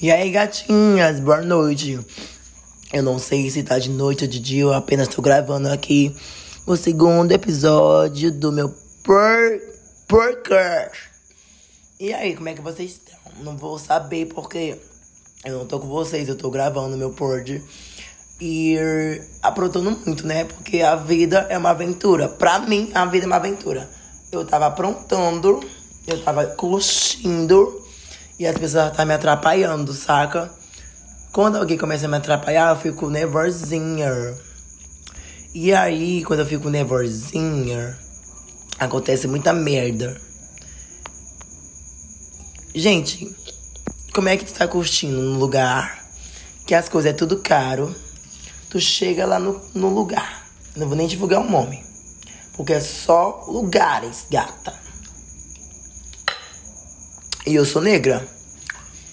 E aí, gatinhas, boa noite. Eu não sei se tá de noite ou de dia, eu apenas tô gravando aqui o segundo episódio do meu por podcast. E aí, como é que vocês estão? Não vou saber porque eu não tô com vocês, eu tô gravando meu pod e aprontando muito, né? Porque a vida é uma aventura. Pra mim, a vida é uma aventura. Eu tava aprontando, eu tava curtindo e as pessoas estavam me atrapalhando, saca? Quando alguém começa a me atrapalhar, eu fico nervosinha. E aí, quando eu fico nervosinha, acontece muita merda. Gente, como é que tu tá curtindo num lugar que as coisas é tudo caro? Tu chega lá no, no lugar. Não vou nem divulgar o nome. Porque é só lugares, gata. E eu sou negra.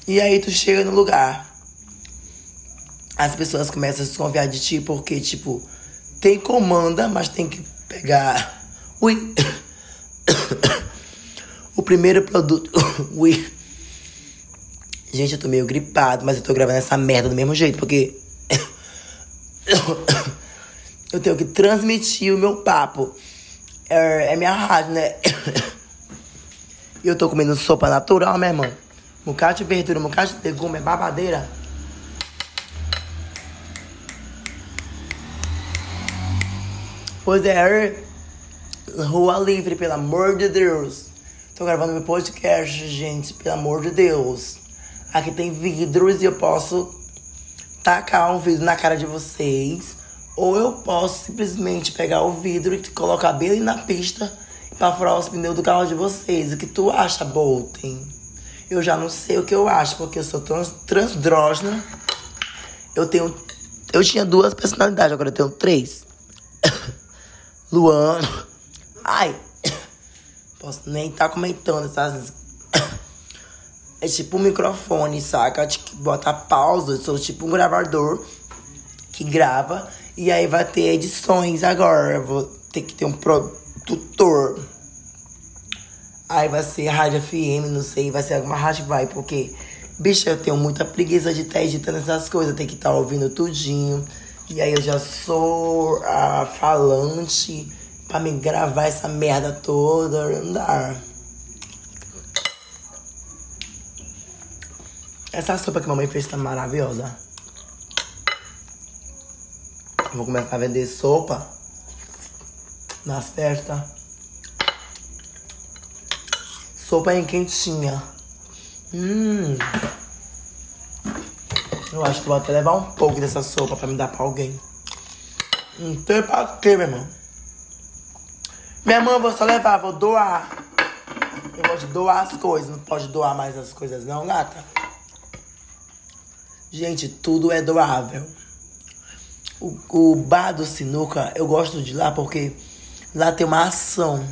E aí tu chega no lugar. As pessoas começam a desconfiar de ti porque, tipo, tem comanda, mas tem que pegar. Ui. o primeiro produto. Ui. Gente, eu tô meio gripado, mas eu tô gravando essa merda do mesmo jeito, porque. eu tenho que transmitir o meu papo. É, é minha rádio, né? E eu tô comendo sopa natural, meu irmão. Mucate de verdura, mucate de legume, é babadeira. Pois é, Rua Livre, pelo amor de Deus. Tô gravando meu podcast, gente, pelo amor de Deus. Aqui tem vidros e eu posso tacar um vidro na cara de vocês. Ou eu posso simplesmente pegar o vidro e colocar bem ali na pista pra furar os pneus do carro de vocês. O que tu acha, Bolten? Eu já não sei o que eu acho, porque eu sou trans, transdrógena. Eu tenho. Eu tinha duas personalidades, agora eu tenho três. Luano. Ai. Posso nem estar tá comentando essas. É tipo um microfone, saca? Tipo, bota pausa. Eu sou tipo um gravador que grava. E aí vai ter edições agora. Eu vou ter que ter um produtor. Aí vai ser rádio FM, não sei, vai ser alguma rádio vai, porque, bicho, eu tenho muita preguiça de estar editando essas coisas, tem que estar ouvindo tudinho. E aí eu já sou a falante pra me gravar essa merda toda, andar. Essa sopa que mamãe fez tá maravilhosa. Vou começar a vender sopa nas festas. Sopa em quentinha. Hum. Eu acho que vou até levar um pouco dessa sopa pra me dar pra alguém. Não tem pra quê, meu irmão? Minha mãe, eu vou só levar, vou doar. Eu vou te doar as coisas. Não pode doar mais as coisas, não, gata? Gente, tudo é doável. O, o bar do Sinuca, eu gosto de lá porque lá tem uma ação.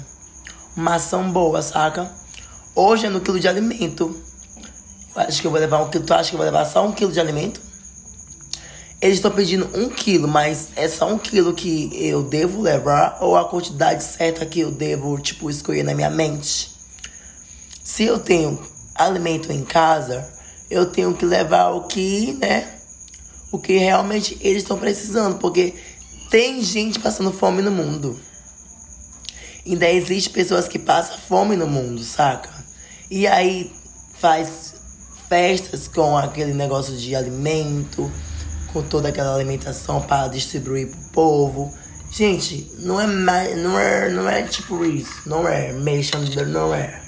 Uma ação boa, saca? Hoje é no quilo de alimento. Eu acho que eu vou levar um quilo. Tu acha que eu vou levar só um quilo de alimento? Eles estão pedindo um quilo, mas é só um quilo que eu devo levar ou a quantidade certa que eu devo, tipo, escolher na minha mente? Se eu tenho alimento em casa, eu tenho que levar o que, né? O que realmente eles estão precisando, porque tem gente passando fome no mundo. Ainda existe pessoas que passam fome no mundo, saca? E aí faz festas com aquele negócio de alimento, com toda aquela alimentação para distribuir pro povo. Gente, não é não é não é tipo isso, não é, mexam, não é.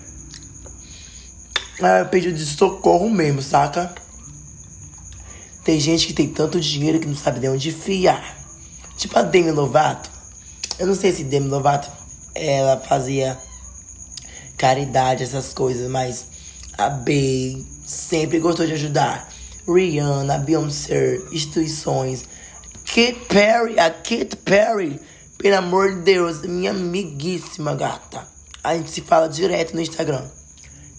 É pedido de socorro mesmo, saca? Tem gente que tem tanto dinheiro que não sabe de onde fiar. Tipo a Demi Lovato. Eu não sei se Demi Lovato ela fazia caridade, essas coisas, mas a Bey sempre gostou de ajudar. Rihanna, Beyoncé, instituições. Kate Perry, a Kate Perry, pelo amor de Deus, minha amiguíssima gata. A gente se fala direto no Instagram.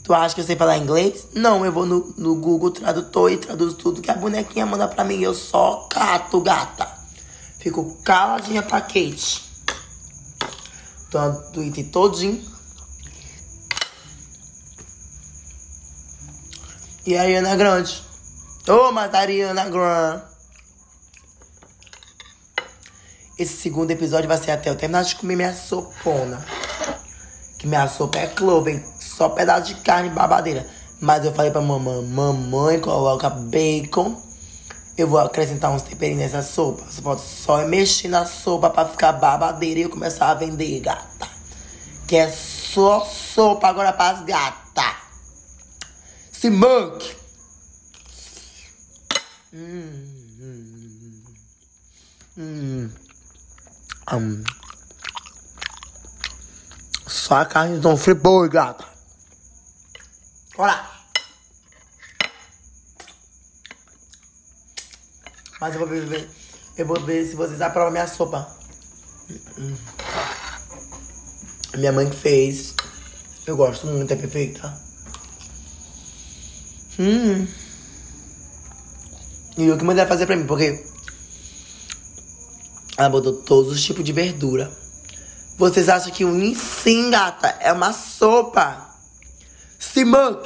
Tu acha que eu sei falar inglês? Não, eu vou no, no Google Tradutor e traduzo tudo que a bonequinha manda pra mim. Eu só cato, gata. Fico caladinha pra Kate. No Twitter todinho. E aí, Ana Grande? Ô, Matariana Grant. Esse segundo episódio vai ser até eu terminar de comer minha sopona. Que minha sopa é clover, só pedaço de carne babadeira. Mas eu falei pra mamãe, mamãe coloca bacon. Eu vou acrescentar uns temperinhos nessa sopa. Você pode só mexer na sopa pra ficar babadeira e eu começar a vender, gata. Que é só sopa agora pras gata. Se manque. Hum, hum, hum. Hum. Só a carne de um gata. Olha. Mas eu vou ver, eu vou ver se vocês aprovam minha sopa. Minha mãe que fez. Eu gosto muito, é perfeita. Hum. E o que mandei fazer pra mim, porque ela botou todos os tipos de verdura. Vocês acham que o sim, gata, é uma sopa? Simão!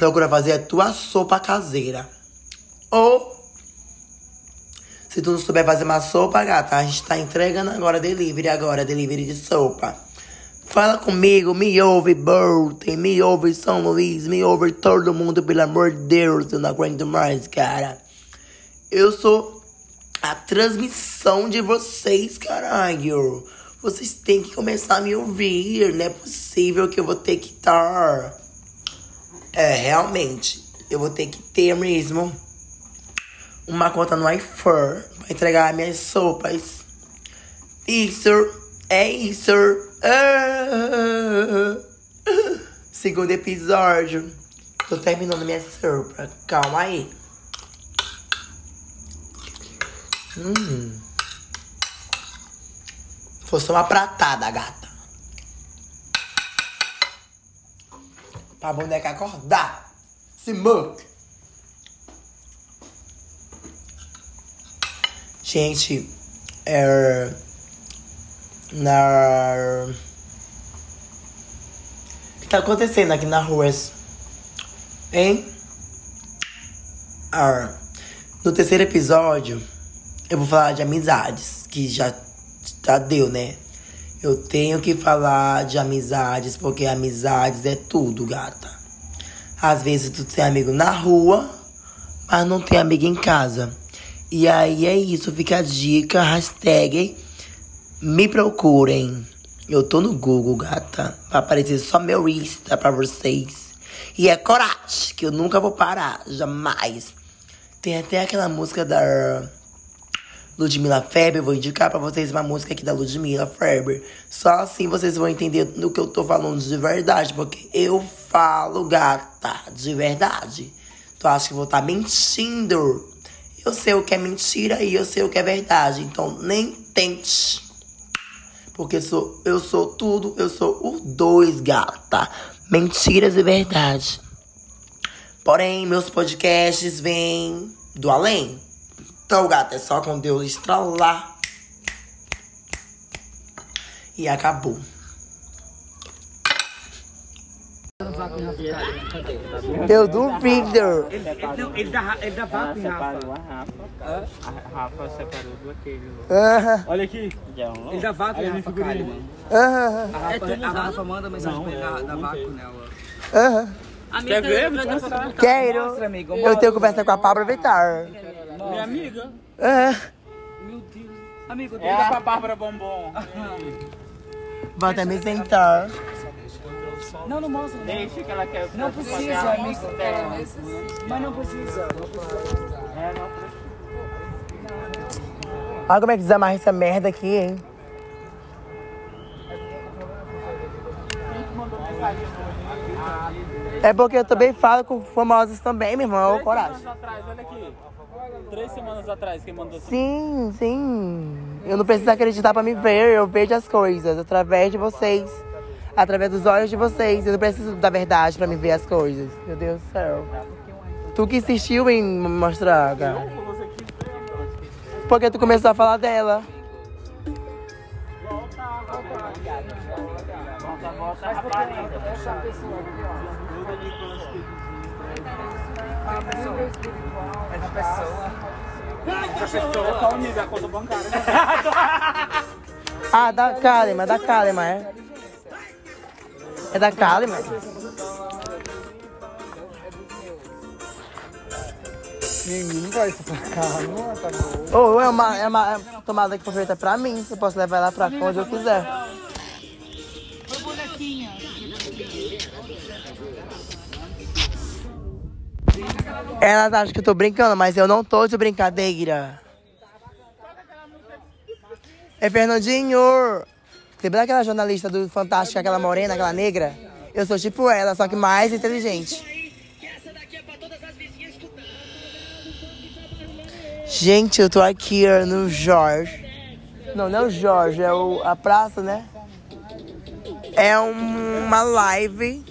Procura fazer a tua sopa caseira. Ou, se tu não souber fazer uma sopa, gata, a gente tá entregando agora delivery, agora, delivery de sopa. Fala comigo, me ouve, Burton, me ouve, São Luís, me ouve todo mundo, pelo amor de Deus, eu não aguento mais, cara. Eu sou a transmissão de vocês, caralho. Vocês têm que começar a me ouvir, não é possível que eu vou ter que estar. É, realmente, eu vou ter que ter mesmo uma conta no iFur pra entregar minhas sopas. Isso, é isso. Ah, segundo episódio. Tô terminando minha sopa. Calma aí. Hum. Foi só uma pratada, gata. Pra boneca acordar. Se muque. Gente, é na. O que tá acontecendo aqui na rua? Hein? Ah, no terceiro episódio, eu vou falar de amizades, que já, já deu, né? Eu tenho que falar de amizades, porque amizades é tudo, gata. Às vezes tu tem amigo na rua, mas não tem amigo em casa. E aí é isso, fica a dica, hashtag me procurem. Eu tô no Google, gata. Vai aparecer só meu Insta pra vocês. E é coragem, que eu nunca vou parar. Jamais. Tem até aquela música da Ludmilla Feber. Vou indicar pra vocês uma música aqui da Ludmilla Feber. Só assim vocês vão entender do que eu tô falando de verdade. Porque eu falo, gata, de verdade. Tu acha que vou estar tá mentindo? Eu sei o que é mentira e eu sei o que é verdade. Então nem tente. Porque sou, eu sou tudo, eu sou os dois, gata. Mentiras e verdade. Porém, meus podcasts vêm do além. Então, gata, é só com Deus estralar. E acabou. Eu duvido. Ele, ele, ele, dá, ele dá vapo em Rafa. Rafa. A Rafa separou do aquele. Aham. Olha aqui. Ele dá vapo em Rafa, cara, mano. Aham. A Rafa, a Rafa manda mensagem pra ele dar, dar vapo nela. Aham. Quer ver? Quero. Mostra, amigo. Eu tenho conversa com a Pablo Vittar. Minha amiga. Aham. Meu Deus. Amigo, É a pra Bárbara Bombom. Vou até me sentar. Não, não mostra. Não, Deixa que ela quer. não precisa, amigo. Mas não precisa. Não precisa. É, não precisa. Olha como é que desamarra essa merda aqui, hein? É porque eu também falo com famosos também, meu irmão. Coragem. atrás, olha aqui. Três semanas atrás, quem mandou assim. Sim, sim. Eu não preciso acreditar pra me ver. Eu vejo as coisas através de vocês. Através dos olhos de vocês. Eu não preciso da verdade pra me ver as coisas. Meu Deus do céu. Tu que insistiu em me mostrar, cara. Porque tu começou a falar dela. Volta, volta. Bota a rapariga. Essa pessoa aqui, ó. A pessoa. Essa pessoa. Essa pessoa qual o nível da conta bancária? Ah, da Kalema, da Kalema, é? É da Kalema? Menino, vai isso pra cá. Não, tá bom. É uma, é uma é uma tomada que foi feita pra mim. Eu posso levar ela pra onde eu quiser. Elas acham que eu tô brincando, mas eu não tô de brincadeira. É Fernandinho! Lembra daquela jornalista do Fantástico, aquela morena, aquela negra? Eu sou tipo ela, só que mais inteligente. Gente, eu tô aqui no Jorge. Não, não é o Jorge, é o, a praça, né? É um- uma live.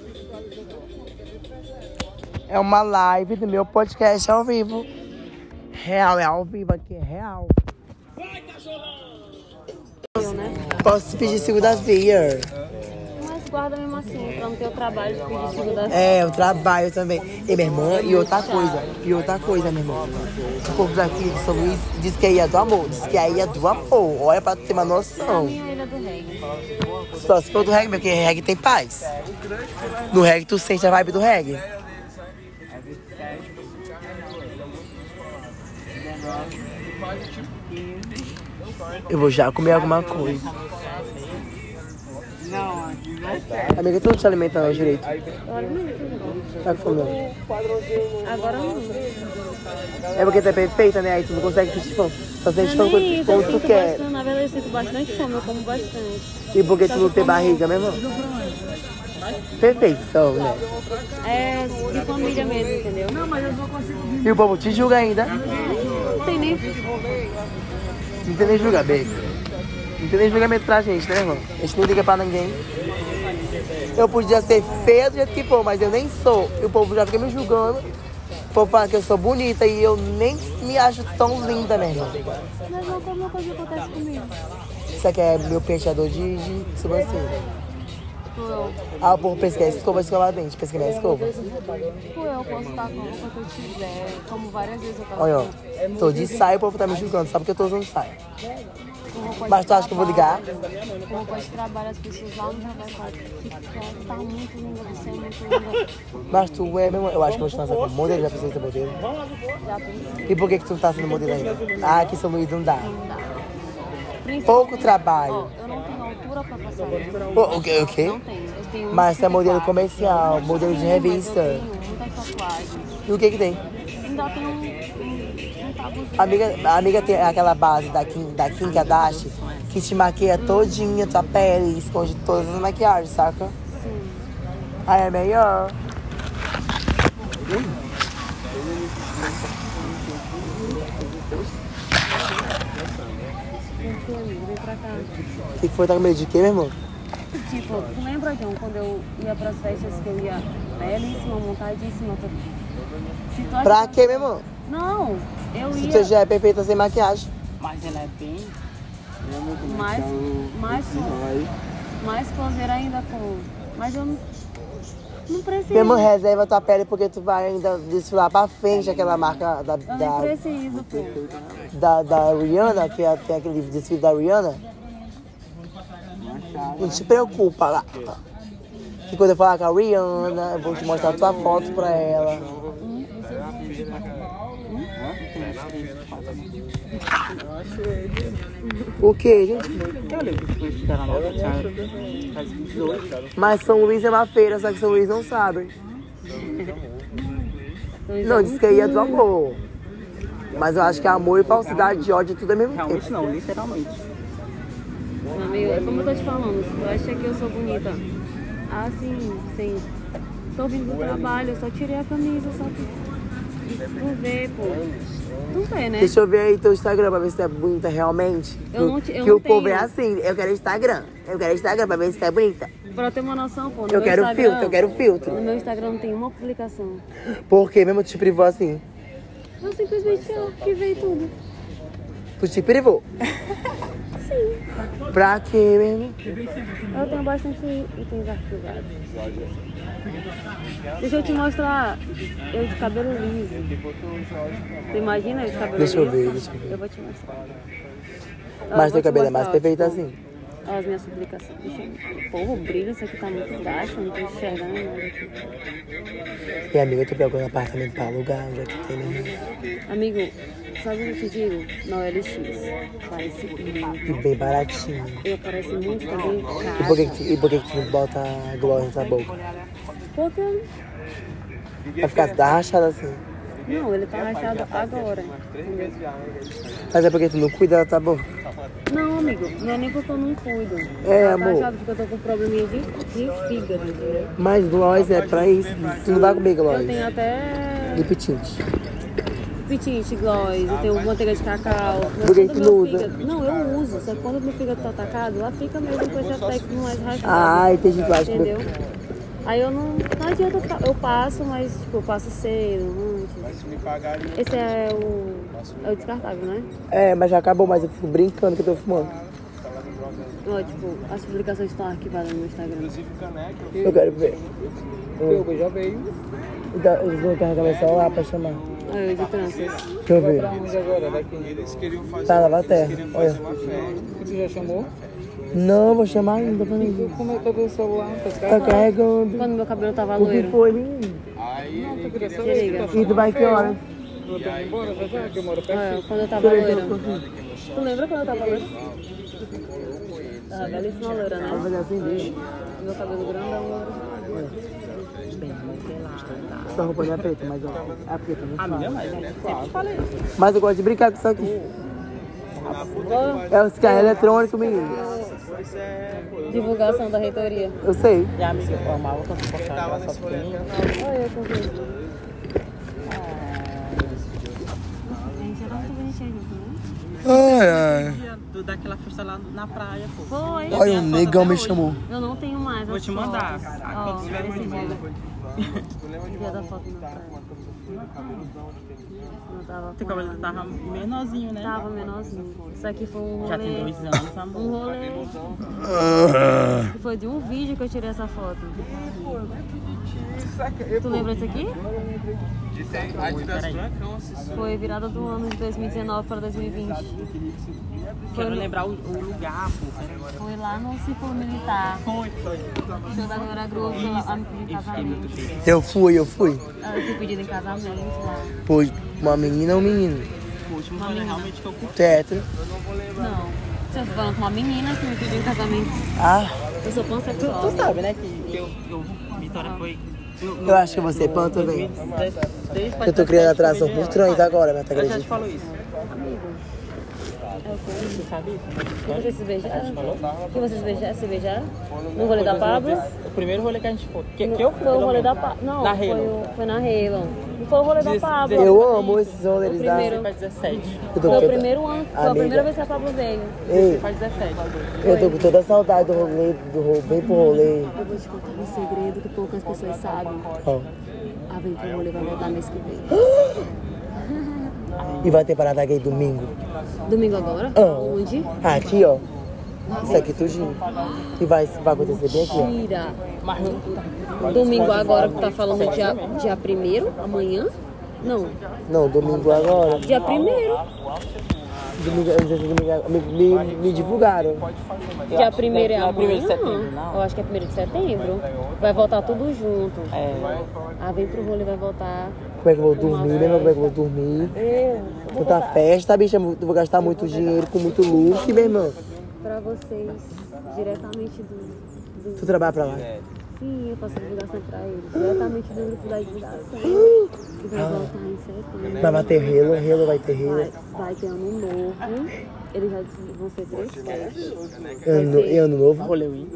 É uma live do meu podcast ao vivo. Real, é ao vivo aqui, é real. Posso pedir segunda-feira. Mas guarda mesmo assim, pra não ter o trabalho de pedir segunda É, eu trabalho também. E minha irmã, e outra coisa, e outra coisa, meu irmão. O povo daqui de São Luís diz que é a ilha do amor, diz que é a ilha do amor. Olha pra ter uma noção. minha reggae. Só se for do reggae, porque reggae tem paz. No reggae tu sente a vibe do reggae. Eu vou já comer alguma coisa. Não, não. Amiga, tu não te alimenta não direito. Eu. Tá com fome não? Agora não. É porque tu é perfeita, né? Aí tu não consegue sentir fome. Só sente Não fome quando, eu tu quer. bastante, na verdade eu sinto bastante fome, eu como bastante. E porque Só tu não tem barriga, meu irmão? Perfeição, né? É de família mesmo, entendeu? E o povo te julga ainda. Não tem nem. Não tem nem julgamento. Não tem nem julgamento pra gente, né, irmão? A gente não liga pra ninguém. Eu podia ser feia do jeito que for, mas eu nem sou. E o povo já fica me julgando. O povo fala que eu sou bonita e eu nem me acho tão linda, né, irmão? Mas não como uma coisa acontece comigo. Isso aqui é meu penteador de, de sobrancelha. Tipo, eu, Ah, o que é escova, escova dente. Pensa que não é escova. tipo, eu posso estar com roupa que eu quiser, como várias vezes eu tava Olha, ó. Tô de saia, o povo tá me julgando. Sabe que eu tô usando saia. Mas tu acha que eu vou ligar? Com roupa de trabalho, as pessoas lá no trabalho falam tá muito linda, você é muito linda. Mas tu é mesmo. Eu acho que eu vou te lançar como modelo, já precisa ser modelo. Já pensei. E por que, que tu não tá sendo modelo ainda? Ah, aqui em São Luís não dá. Não dá. Pouco trabalho. Ó, eu não tenho altura pra passar. o quê? O quê? Não tenho. Eu tenho Mas você é modelo 1,54. comercial, modelo de mas eu revista. tenho muitas tatuagens. E o que que tem? Ainda tem um, um, um tabuzinho. A amiga, a amiga tem aquela base da Kim, da Kim Kardashian que te maquia todinha, tua pele, esconde todas as maquiagens, saca? Sim. Aí é melhor. Vem aqui, amigo, vem pra cá. O que foi? Tá com medo de quê, meu irmão? Tipo, tu lembra, John, quando eu ia pras festas que eu ia belíssima, montadíssima? tu- Se tu acha Pra que- quê, meu irmão? Não, eu Se ia você já é perfeita sem maquiagem. Mas ela é bem. mais, mais, mais closeira ainda com... Mas eu não, não preciso. Meu irmão, reserva tua pele porque tu vai ainda desfilar pra frente aquela marca da, Eu nem da, preciso, pô. Da, da Rihanna, que é- tem aquele desfile da Rihanna. Não te preocupa lá. Que quando eu falar com a Rihanna, eu vou te mostrar tua foto pra ela. O que, gente? Eu lembro que foi ficar na nova Thiago. Faz 18. Mas São Luís é uma feira, só que São Luís não sabe. Não, diz que aí é do amor. Mas eu acho que amor e falsidade de ódio tudo é mesmo tempo. Realmente não, literalmente. É como eu tô te falando, se tu acha que eu sou bonita assim, sem. Tô vindo do trabalho, eu só tirei a camisa, só que. Tu vê, pô. Tu vê, né? Deixa eu ver aí teu Instagram pra ver se tu é bonita realmente. Eu não te- eu que não o povo é tenho. assim, eu quero Instagram. Eu quero Instagram pra ver se tu é bonita. Pra ter uma noção, pô. No Eu meu quero Instagram- filtro, eu quero filtro. No meu Instagram não tem uma publicação. Por que mesmo tu te privou assim? Eu simplesmente arquivei tudo. Tu te privou. sim. Pra quê mesmo? Eu tenho bastante itens arquivados. Deixa eu te mostrar eu de cabelo liso. Tu imagina eu de cabelo Deixa eu liso? ver, deixa eu ver. Eu vou te mostrar. Eu Mas vou teu te cabelo é mais perfeito tipo, assim. As minhas publicações. Deixa. Pô, o brilho, isso aqui tá muito baixo, não tô enxergando nada. E amiga, eu tô procurando apartamento pra alugar, onde é que tem mesmo? Amigo, sabe o que eu te digo? Na OLX. Parece muito. E bem baratinho. E parece muito também E por que, caro. que, tu- e por que, que tu não bota gloss na boca? Porque... Vai ficar da rachada assim. Não, ele tá rachado agora. Entendeu? Mas é porque tu não cuida da tua boca. Não, amigo, não é nem porque eu não cuido. É, Tá amor. porque eu tô com probleminha de, de fígado, entendeu? Mas gloss é pra isso. Tu não vai comer gloss. Eu tenho até E petite. petite, gloss, eu tenho manteiga de cacau. mas Por que tu meu não usa? fígado- Não, eu uso, só que quando meu fígado tá atacado, lá fica mesmo com esse aspecto mais rachado. Ah, entendi. Tu acha Entendeu? Aí eu não. Não adianta eu ficar. Eu passo, mas tipo, eu passo cedo, antes. Esse é o. É o descartável, né? É, mas já acabou, mas eu fico brincando que eu tô fumando. Ó, tipo, as publicações estão arquivadas no meu Instagram. Eu quero ver. Eu já veio. Então, eles vão carregar meu celular pra chamar. Aí, de tranças. Deixa eu ver. Pra onde agora? Daqui. Tá, lava a terra. Olha. Você já chamou? Não, vou chamar ainda. Falei. Como é que tá com o celular? Tá Tá carregando. Quando meu cabelo tava O que loiro. foi, menino? Não, tu queria Se saber. E tu vai que horas? Eu tô indo embora já já, que eu moro perto. Olha, quando eu tava loira. Tu lembra quando eu tava loira? Tava belíssima loira, Vai né? fazer assim dele. Meu cabelo grandão loiro. Essa roupa não é preta, mas ó. É preta, não Mas eu gosto de brincar com isso aqui. É os carros eletrônicos, menino. Divulgação da reitoria. Eu sei. E a amiga formava quando você postava aquela foto pequenininha. Olha eu com Ai, ai. Dia do- Daquela festa lá na praia, pô. Foi. Olha, o negão me chamou. Eu não tenho mais. Vou te mandar. Ah, Ó, esse mais dia, de dia da foto na praia. Não tava Teu cabelo tava menorzinho, né? Tava menorzinho. Isso aqui foi um Já tem rolê. dois anos, amor. Um rolê. que Foi de um vídeo que eu tirei essa foto. Tu lembra disso aqui? Foi virada do ano de 2019 para 2020. Quero lembrar o, o lugar, pô. Foi lá no Círculo Militar. Foi, foi. Show da Glória Groove, ela me pediu em Eu fiquei muito casamento. Eu fui, eu fui. Ela foi pedida em casamento lá. Foi uma menina ou um menino? O último rolê realmente que eu curti. Teto. Não. Eu tô falando com uma menina que me pediu em casamento. Ah, Eu sou pansexual. Tu sabe, né, que eu, eu Vitória foi... eu acho que você é pan também. 2016 pra Eu tô criando 2017 atração por de- trans agora, mas tá Eu já te acredita? falo isso. Tu sabe isso? Que vocês se beijaram? Que vocês beijaram, se beijaram? No rolê da Pablo? O primeiro rolê que a gente foi. Que, que eu fui, Foi o rolê da. Pablo. Não, Na foi, o, foi na Halo. Não foi o rolê da Pablo. Eu amo esses rolês da... primeiro. Pra 17. Eu tô Foi o primeiro ano, foi a primeira vez que a Pablo veio. Ei, Pra 17. eu tô com toda a saudade do rolê, do rolê, vem pro rolê. Eu vou te contar um segredo que poucas pessoas sabem. Ó. A Vem pro rolê vai voltar mês que vem. E vai ter parada gay domingo. Domingo agora? Ah. Onde? Ah, aqui, ó. Isso aqui tudinho. E vai, vai acontecer bem aqui, ó. Tira. Mas não. Domingo agora que tá falando dia, dia primeiro, amanhã? Não, Não, domingo agora. dia primeiro. Eu agora. Me, me, me divulgaram. Dia primeiro é Não é amanhã? primeiro de setembro, não. Eu acho que é primeiro de setembro. Vai voltar tudo junto. É, A Vem pro rolê vai voltar. Como é que eu vou dormir, mesmo como é que eu vou dormir. Eu vou Tanta botar festa, bicha, eu vou gastar muito dinheiro com muito look, meu irmão. pra vocês diretamente do, do Tu trabalha pra lá. Sim, eu faço divulgação pra eles. Diretamente do grupo da divulgação. Que vai voltar em setembro. Vai ter relo, relo vai ter Vai, relo. vai ter ano novo. Eles já vão ser três. Ano, e ano novo. Wii.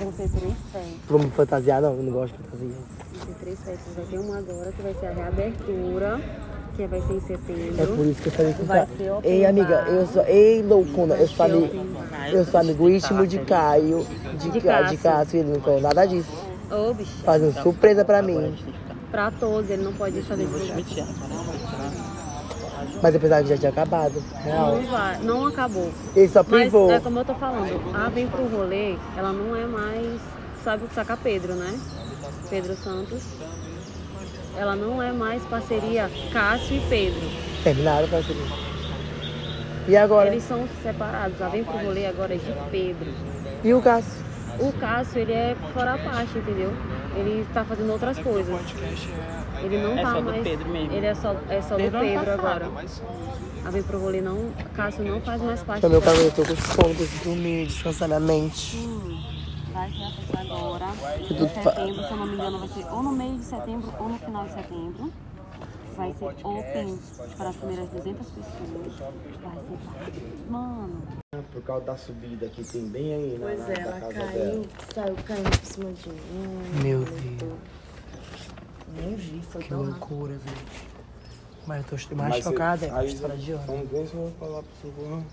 Vão ser três festas. Vamos fantasiar? Não, eu não gosto de fantasia. Vão ser três festas. Vai ter uma agora que vai ser a reabertura, que vai ser em É setembro. por isso que eu falei com o Vai ser open Ei, amiga, bar. eu sou. Ei, loucona, eu sou amigo. Eu sou amigo íntimo de Caio, de, De Ca- de Cássio. Cássio, ele não falou nada disso. Ô, bicho, Fazendo surpresa pra mim. pra todos, ele não pode deixar de divulgar. Mas apesar que já tinha acabado. Real. Não vai, não acabou. Ele só Mas privou. é como eu tô falando, a Vem Pro Rolê, ela não é mais, sabe o que saca Pedro, né? Pedro Santos. Ela não é mais parceria Cássio e Pedro. Terminaram, parceria. E agora? Eles são separados. A Vem Pro Rolê agora é de Pedro. E o Cássio? O Cássio, ele é fora a parte, entendeu? Ele tá fazendo outras coisas. Ele não É tá só do mais. Pedro mesmo. Ele é só, é só do Desde Pedro passado, agora. A Vem Pro Rolê não. Cássio não faz mais parte. Meu da- cabelo, eu tô com sono, preciso dormir, descansar minha mente. Hum, Vai ser a festa agora. Em setembro, se eu não me engano, vai ser ou no meio de setembro ou no final de setembro. Vai ser open para as primeiras 200 pessoas. Vai ser. Mano. Por causa da subida que tem bem aí na, Pois na- é, ela casa caiu, dela. saiu caindo por cima de mim. Meu Deus, Nem vi, foi que loucura, velho. Mas eu tô mais Mas chocada é com a aí, história de ontem. Vamos ver se eu vou falar pro socorro.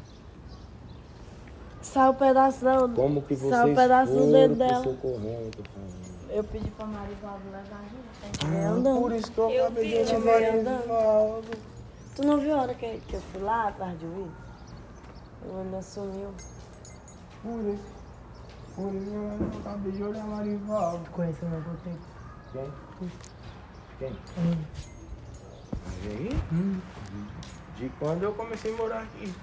Saiu um pedaço da... Como que vocês Saiu um pedaço do foram dedo pro dela. eu. Eu pedi pra Marivaldo levar a gente, Ah, andando. por isso que eu acabei de olhar veio Marivaldo. Tu não viu a hora que, que eu fui lá atrás de mim? O Ana sumiu. Por isso. Por isso eu acabei de olhar Marivaldo. Tu conhece o meu tempo? Quem? Quem? Hum. Mas aí? De quando eu comecei a morar aqui.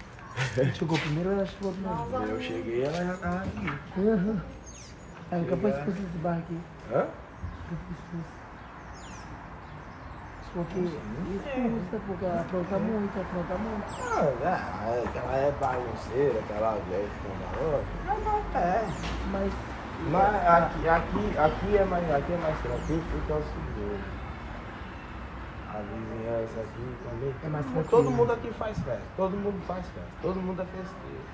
Chegou primeiro ou ela chegou primeiro? Eu cheguei ela já tava aqui. Uhum. Ela nunca foi expulsa desse bar aqui. Hã? Porque expulsa, porque ela apronta muito, apronta muito. Ah, é, que ela é bagunceira, aquela velha. Mas não é. Mas Mas aqui, aqui, aqui, é mais, aqui é mais tranquilo porque é o seguinte. A vizinhança aqui também. É mais todo, tranquilo. todo mundo aqui faz festa. Todo mundo faz festa. Todo mundo é festeiro.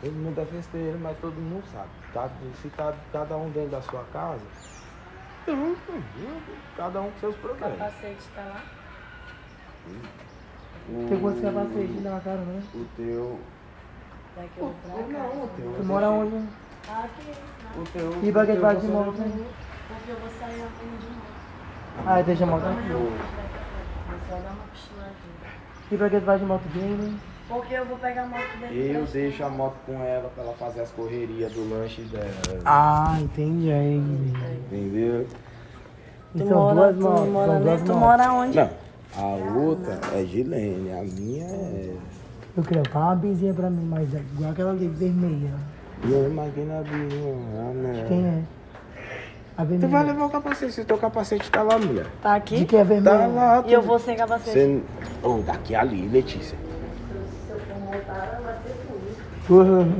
Todo mundo é festeiro, mas todo mundo sabe. Cada, se cada, cada um dentro da sua casa, cada um com seus O problemas. capacete tá lá. O, pegou esse capacete na cara, né? o teu. Daqui eu vou pra cá. Não, o teu. Tu mora onde? Aqui, O teu. E pra que o tu teu vai de não tem. porque eu vou sair na frente de moto. Ah, deixa a moto aqui. Vou só dar uma cochiladinha. E pra que tu vai de moto game? Porque eu vou pegar a moto dentro Eu deixo a moto com ela pra ela fazer as correrias do lanche dela. Ah, entendi. Entendeu? E Tu são mora, duas tu motos. mora, são duas tu motos. mora onde? Não. A outra é Gilene, a minha é. Eu queria botar uma benzinha pra mim, mas é igual aquela ali, vermelha. Não imagina a minha, né? Quem é? Tu vai levar o capacete, se o teu capacete tá lá, mulher. Tá De aqui? quem é vermelha? Tá lá. E eu vou sem capacete. Você... Oh, daqui ali, Letícia. Uhum.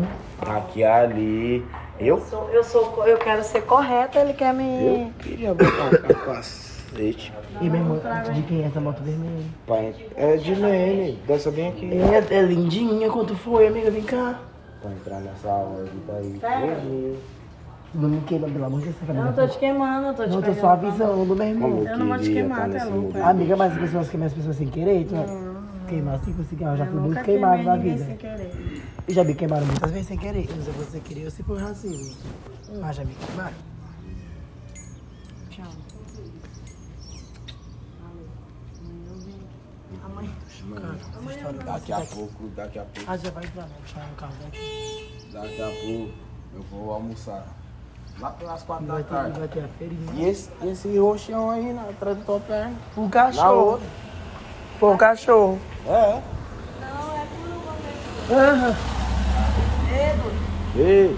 Daqui ali. Eu? Sou- Eu, sou, eu quero ser correta, ele quer me... Eu queria botar o capacete. E mesmo, de quem é essa moto vermelha? En- É de Lene, dessa bem aqui. É, é lindinha. Quanto foi, amiga? Vem cá. Pra entrar nessa órbita aí. todinha. Não me queima, pelo amor de Deus. essa Eu não tô te queimando, eu tô te Não, tô só avisando, meu irmão. Eu não vou te queria queimar, tá é nesse louco. Amiga, mas as pessoas queimam as pessoas sem querer, tu não. Queimar assim, conseguir. Eu já fui Eu muito nunca queimado queimei na ninguém vida. sem querer. Eu já me queimaram muitas vezes sem querer. Eu não sei se você queria ou se foi racismo. Mas já me queimaram. Tchau. Cara, essa história Daqui a pouco, daqui a pouco, Ah, já vai entrar, não. Deixa no carro daqui. daqui a pouco eu vou almoçar. Lá pelas quatro da Vai ter, tarde. vai ter a feirinha. E esse, esse roxão aí na, atrás da tua perna? O cachorro. Foi um cachorro. É. Aham. Ei,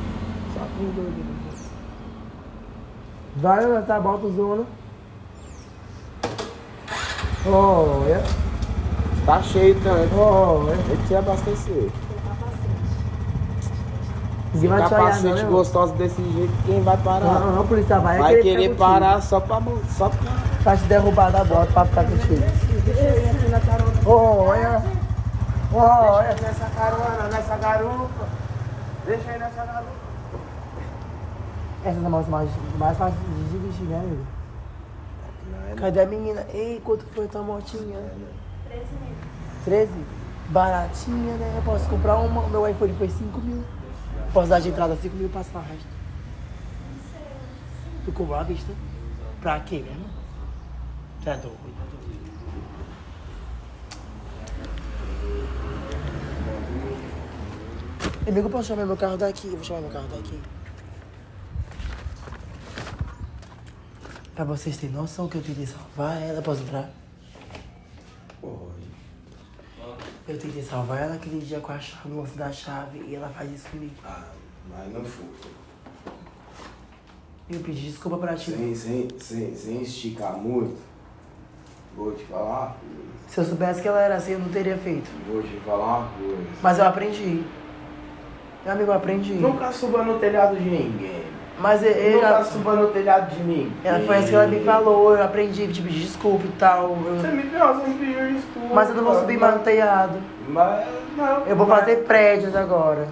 sapinho doido. Vai, Ana, tá, bota o zona. Olha, Tá cheio tanto. olha. Tem que se abastecer. Ninguém vai te olhar, Capacete não, né? gostoso desse jeito, quem vai parar? Não, não, polícia vai, Vai querer contigo. parar só pra, só pra... Pra te derrubar da bota pra ficar contigo. Olha. Olha. Nessa carona, nessa garupa. Deixa aí nessa garupa. Essas são mais, mais, mais fáceis de vestir, né, amigo? Cadê a menina? Ei, quanto foi a tua motinha? 13 mil. 13? Baratinha, né? Eu posso comprar uma, meu iPhone foi 5 mil. Posso dar de entrada 5 mil e passar o resto. Tu cobrou a vista? Pra quê mesmo? Tu é doido. Amigo, posso chamar meu carro daqui? Eu vou chamar meu carro daqui. Pra vocês terem noção que eu tirei salvar é, ela, posso entrar? Oi. Eu tentei salvar ela aquele dia com a chave, no lance da chave, e ela faz isso comigo. Ah, mas não foi. Eu pedi desculpa pra ti. Sem, sem, sem, sem esticar muito, vou te falar uma coisa. Se eu soubesse que ela era assim, eu não teria feito. Vou te falar uma coisa. Mas eu aprendi. Meu amigo, eu aprendi. Nunca suba no telhado de ninguém. Mas ele, Nunca ela, suba no telhado de ninguém. ela foi isso que ela me falou, eu aprendi, tipo, desculpa e tal. eu- Você me deu, você me pediu desculpa. Mas eu não vou subir mais no telhado. Mas, não. Eu vou mas- fazer prédios agora.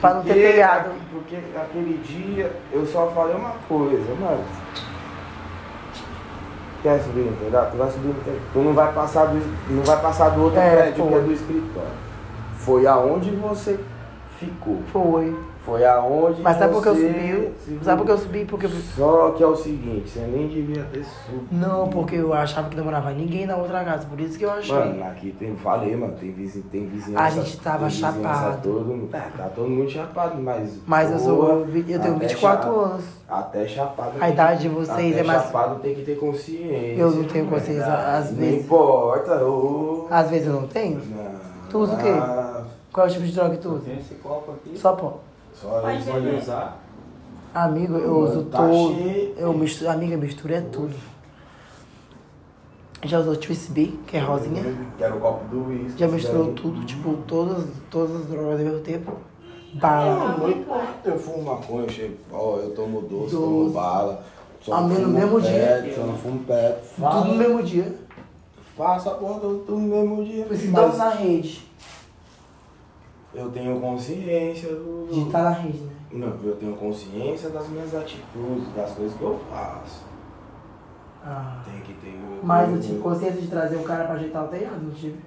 Pra não ter Porque- telhado. Porque aquele dia eu só falei uma coisa, mano. Quer subir no telhado? Tu vai subir no telhado. Tu não vai passar do, não vai passar do outro É, prédio que é do escritório. Foi aonde você ficou. Foi. Foi aonde Mas sabe por que eu subi? Sabe por que eu subi? Porque. Só que é o seguinte, você nem devia ter subido. Não, porque eu achava que não morava ninguém na outra casa, por isso que eu achei. Mano, aqui tem, falei, mano, tem vizinho, tem vizinhança. A gente tava chapado. Todo, é, tá todo mundo chapado, mas. Mas eu sou. Eu tenho até 24 cha- anos. Até chapado. A idade de vocês é mais- chapado tem que ter consciência. Eu não tenho consciência, verdade. às Não vezes. importa, ô. Às vezes eu não tenho. Não. Tu usa o quê? Qual é o tipo de droga que tu usa? Tem esse copo aqui. Só pó. Só Pode pode usar. Amigo, eu uso Tá tudo. cheio. Eu misturo, amiga, mistura é tudo. Já usou Twist B, que é rosinha? Quero o copo do uísque. Já misturou daí. tudo, tipo, todas, todas as drogas ao mesmo tempo. Bala. Não, não importa. Eu fumo maconha, eu chego, ó, eu tomo doce, Doce. tomo bala. Só não no mesmo dia? pet, Só não fumo pet. Tudo no mesmo dia. Faço a porra do- tudo no mesmo dia. Que na rede. Eu tenho consciência do. De estar na rede, né? Não, eu tenho consciência das minhas atitudes, das coisas que eu faço. Ah. Tem que ter. Mas eu tive consciência de trazer um cara pra ajeitar o telhado, não tive.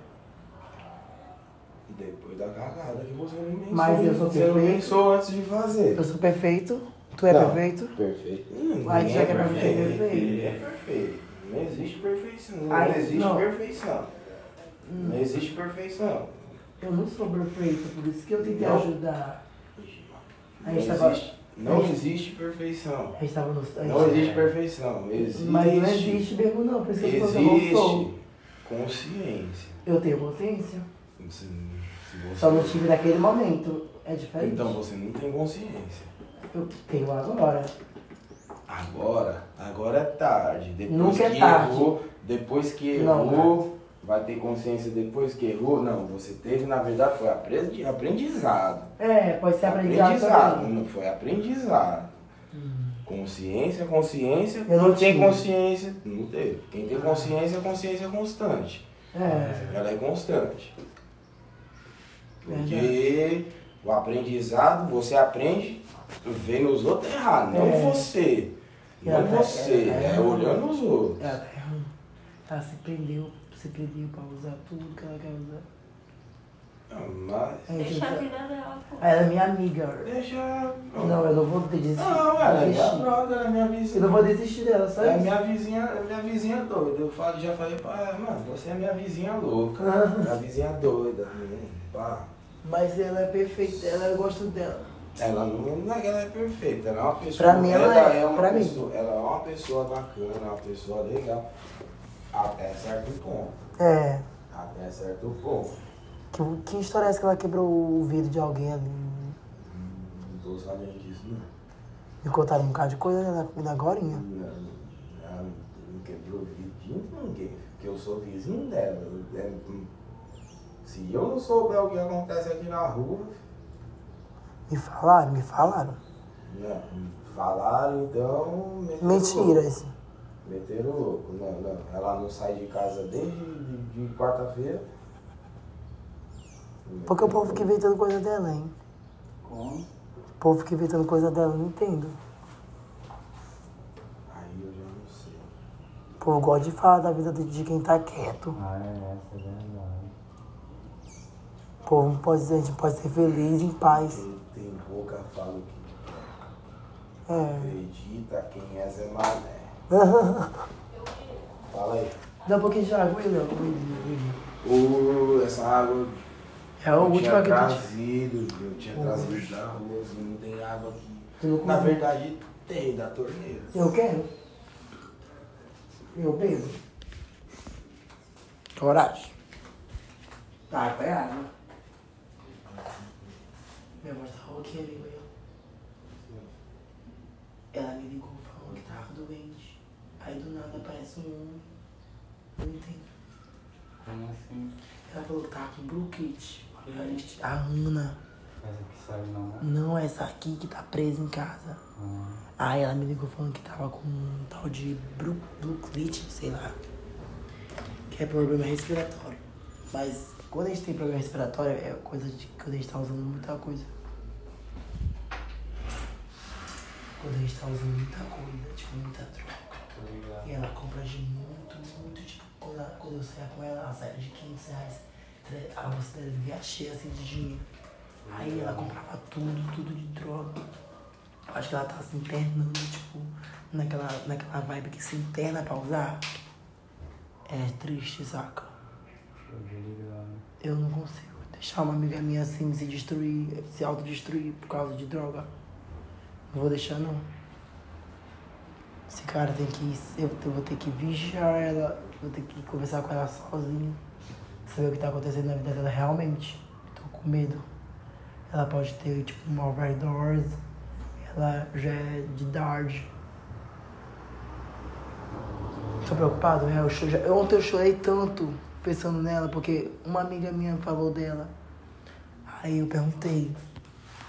Depois da cagada que você não pensou. Mas eu sou Você não perfeito. pensou antes de fazer. Eu sou perfeito, tu é Não, perfeito. Perfeito. Hum, Aí já que é você ser perfeito. Ele é perfeito. Não existe perfeição. Não Aí, existe não. Hum. perfeição. Não existe perfeição. Eu não sou perfeito, por isso que eu tentei Não. ajudar. Não tava. existe, não existe perfeição. A gente tava no. Não existe perfeição. Existe. Mas não existe mesmo, não. Por isso que eu eu não sou. Existe consciência. Eu tenho consciência. Você- Só não tive naquele momento. É diferente. Então você não tem consciência. Eu tenho agora. Agora, agora é tarde. Depois Nunca é que tarde. errou, depois que Não, errou, vai ter consciência depois que errou. Não, você teve, na verdade, foi aprendi- aprendizado. É, pode ser aprendizado Aprendizado. Hum. não foi aprendizado. Consciência, consciência. Eu não tem consciência, não teve. Quem tem consciência, consciência é constante. É. Ela é constante. Porque Verdade. o aprendizado, você aprende, vê nos outros errado, não É. você. Não você, é errando. olhando os outros. Ela errando. Ela se prendeu, se prendeu pra usar tudo que ela quer usar. Não, Mas. Aí, Deixa a vida dela, pô. Ela é minha amiga. Deixa. Não, eu não vou desistir. Não, ela é minha brother, ela é minha vizinha. Eu não vou desistir dela, só É minha vizinha, é minha vizinha doida. Eu falo, já falei pra ela, mano, você é minha vizinha louca. Ah. Minha vizinha doida. hum, Pá. Mas ela é perfeita, ela eu gosto dela. Ela não, não é que ela é perfeita, ela é uma pessoa. Pra mim, ela é, uma pra mim. pessoa, Ela é uma pessoa bacana, uma pessoa legal. Até certo ponto. É. Até certo ponto. Que, que história é essa que ela quebrou o vidro de alguém ali? Não tô sabendo disso, não. Me contaram um bocado de coisa né, na agorinha. Não, ela não quebrou o vidinho com ninguém. Porque eu sou vizinho dela. É, hum, se eu não souber o que acontece aqui na rua, Me falaram, me falaram. não, falaram então. meteram Mentira louco. isso. Meteram o louco. Não, não. Ela não sai de casa desde de, de quarta-feira. Porque o povo fica inventando coisa dela, hein? Como? O povo fica inventando coisa dela, eu não entendo. Aí eu já não sei. O povo gosta de falar da vida de- quem tá quieto. Ah, é, essa é verdade. O povo não pode dizer, a gente pode ser feliz, em paz. Quem tem boca fala o que É. acredita, quem é Zé Mané. Fala aí. Dá um pouquinho de água aí, Léo. Ô, essa água É a Eu última que tu trazido, eu tinha trazido da rua, não tem água aqui. Não Na verdade, tem, da torneira. Eu quero. Eu bebo. Coragem. Tá, é água. Minha voz tá roquinha ali, ó. Ela me ligou falando que tava doente. Aí do nada aparece um entendo. Como assim? Ela falou que tava com bronquite. A A Ana. Essa que saiu não, né? Não, essa aqui que tá presa em casa. Ah, Aí ela me ligou falando que tava com um tal de bronquite, sei lá. Que é problema respiratório. Mas quando a gente tem problema respiratório é coisa de quando a gente tá usando muita coisa. Quando a gente tá usando muita coisa, tipo muita droga. E ela compra de muito, muito, tipo, quando, quando eu saia com ela, ela saia de 500 reais. A bolsa dela vivia cheia assim de dinheiro. Aí ela comprava tudo, tudo de droga. Eu acho que ela tava se internando, tipo, naquela, naquela vibe que se interna pra usar. É triste, saca? Eu não consigo deixar uma amiga minha assim se destruir, se autodestruir por causa de droga. Não vou deixar não. Esse cara tem que. Eu, vou ter que vigiar ela, vou ter que conversar com ela sozinho. Saber o que tá acontecendo na vida dela realmente. Tô com medo. Ela pode ter tipo uma overdose. Ela já é de idade. Tô preocupado, é, eu cho- já- eu- Ontem eu chorei tanto pensando nela, porque uma amiga minha falou dela. Aí eu perguntei,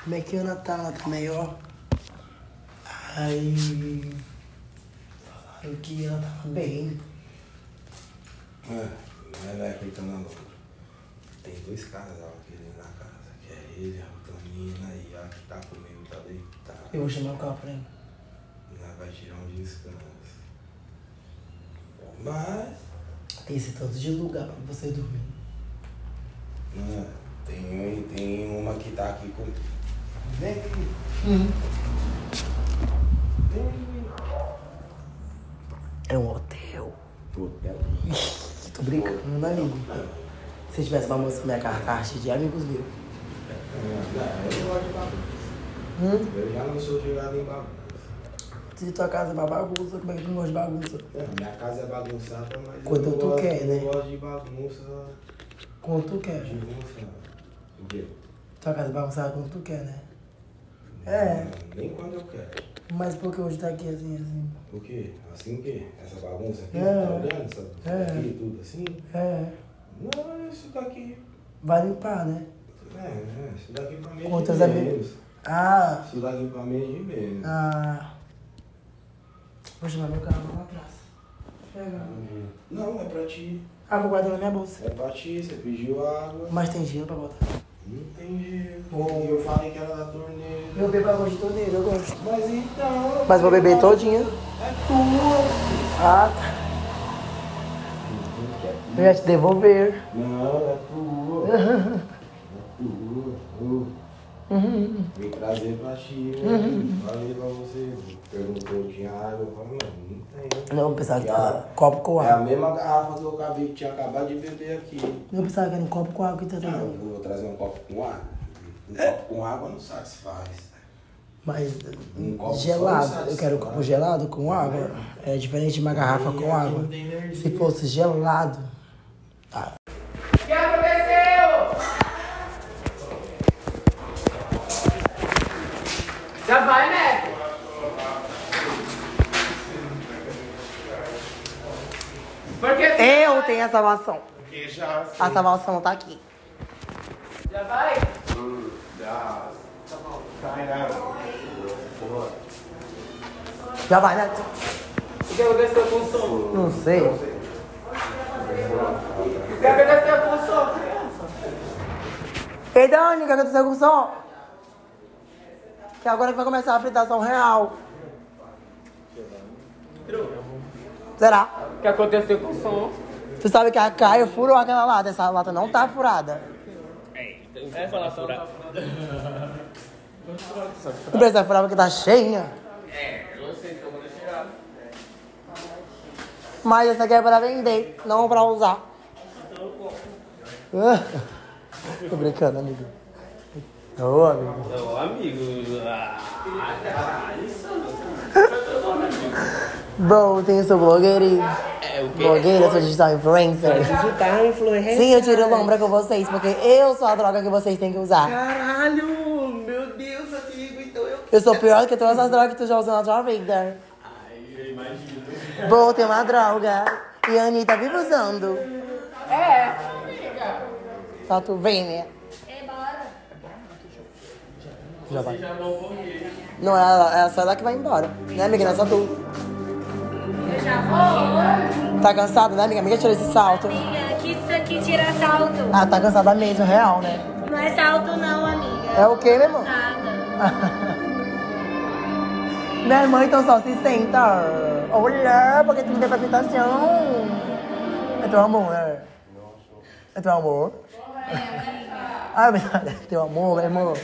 como é que a Ana tá? Ela tá melhor? Aí falaram que ela tava bem. É, não é acreditando na louca. Tem dois caras lá querendo na casa, que é ele, a menina e a que tá comigo, tá deitada. Eu vou chamar o carro pra ele. Nós vai tirar um descanso. Mas, Tem esse tanto de lugar pra você dormir. né, tem, tem uma que tá aqui com. Vem aqui. Vem aqui. É um hotel. Hotel. Tô brincando, meu amigo. Se tivesse uma moça minha cartaz de amigos meus. Não, eu não gosto de bagunça. Hum? Eu já não sou jogado em bagunça. Se tua casa é uma bagunça, como é que tu não gosta de bagunça? Não, minha casa é bagunçada, mas Quando eu tu gosto, quer, eu né? não gosto de bagunça. Quando tu quer. De bagunça. O quê? Tua casa é bagunçada quando tu quer, né? É. Não, nem quando eu quero. Mas por que hoje tá aqui assim, assim? O quê? Assim o quê? Essa bagunça aqui? É. Tá olhando? Essa É. aqui, tudo assim? É. Não, isso daqui. Vai limpar, né? É, é, isso daqui pra mim é Quantos de menos. Ah, Isso daqui pra mim é de menos. ah. Vou chamar meu carro lá praça. Pega. Não, é pra ti. Ah, vou guardar na minha bolsa. É pra ti, você pediu água. Mas tem gelo pra botar. Não tem jeito. Oh. E eu falei que era da torneira. Eu bebo água de torneira, eu gosto. Mas então. Mas vou beber todinha. É tua. Ah, tá. Eu ia te devolver. Não, é tua. É tua. Uh. Vim trazer pra ti. né? Falei pra você. Perguntou, tinha água. Eu falei, não, não tem. Não, eu pensava que era copo com É a água. mesma garrafa que eu acabei, que tinha acabado de beber aqui. Eu pensava que era um copo com água que tá Ah, trazendo. eu vou trazer um copo com água. Um copo com água não satisfaz. Mas Um copo gelado. não Eu quero um copo gelado com água. É diferente de uma garrafa E com água. não. Se fosse gelado. Tá. Tenho a salvação. Porque já A salvação tá aqui. já vai. Já vai, né? O que aconteceu com o som? Não sei. O que aconteceu com o som? Ei, Dani, o que aconteceu com o som? Que agora vai começar a fritação real. Será? O que aconteceu com o som? Tu sabe que a Caio furou aquela lata. Essa lata não tá furada. É falar furado. Não precisa furar porque tá cheia. É, eu sei que eu vou tirar. Mas essa aqui é pra vender, não pra usar. Tô brincando, amigo. Ô, amigo. Ô, amigo. Ah, Bom, tem o seu blogueirinho. É o quê? Blogueira, sou digital influencer. Digital influencer. Sim, eu tiro lombra com vocês, porque eu sou a droga que vocês têm que usar. Caralho, meu Deus, amigo, então eu. Eu sou pior do que todas as drogas que tu já usou na tua vida. Ai, eu imagino. Vou ter uma droga. E a Anitta vive usando. É. Só tu vem, né? Já vai. Já morrer. Não, ela, ela só ela que vai embora. Né, amiga? Não é só tu. Eu já vou. Tá cansada, né, amiga? Amiga, tira esse salto. Amiga, que isso aqui tira salto. Ah, tá cansada mesmo, real, né? Não é salto não, amiga. É o quê, meu irmão? Nada. Minha irmã, então só se senta. Olha, porque tu não tem palpitação. É teu amor, né? É teu amor? Ah, verdade. É teu amor, meu irmão.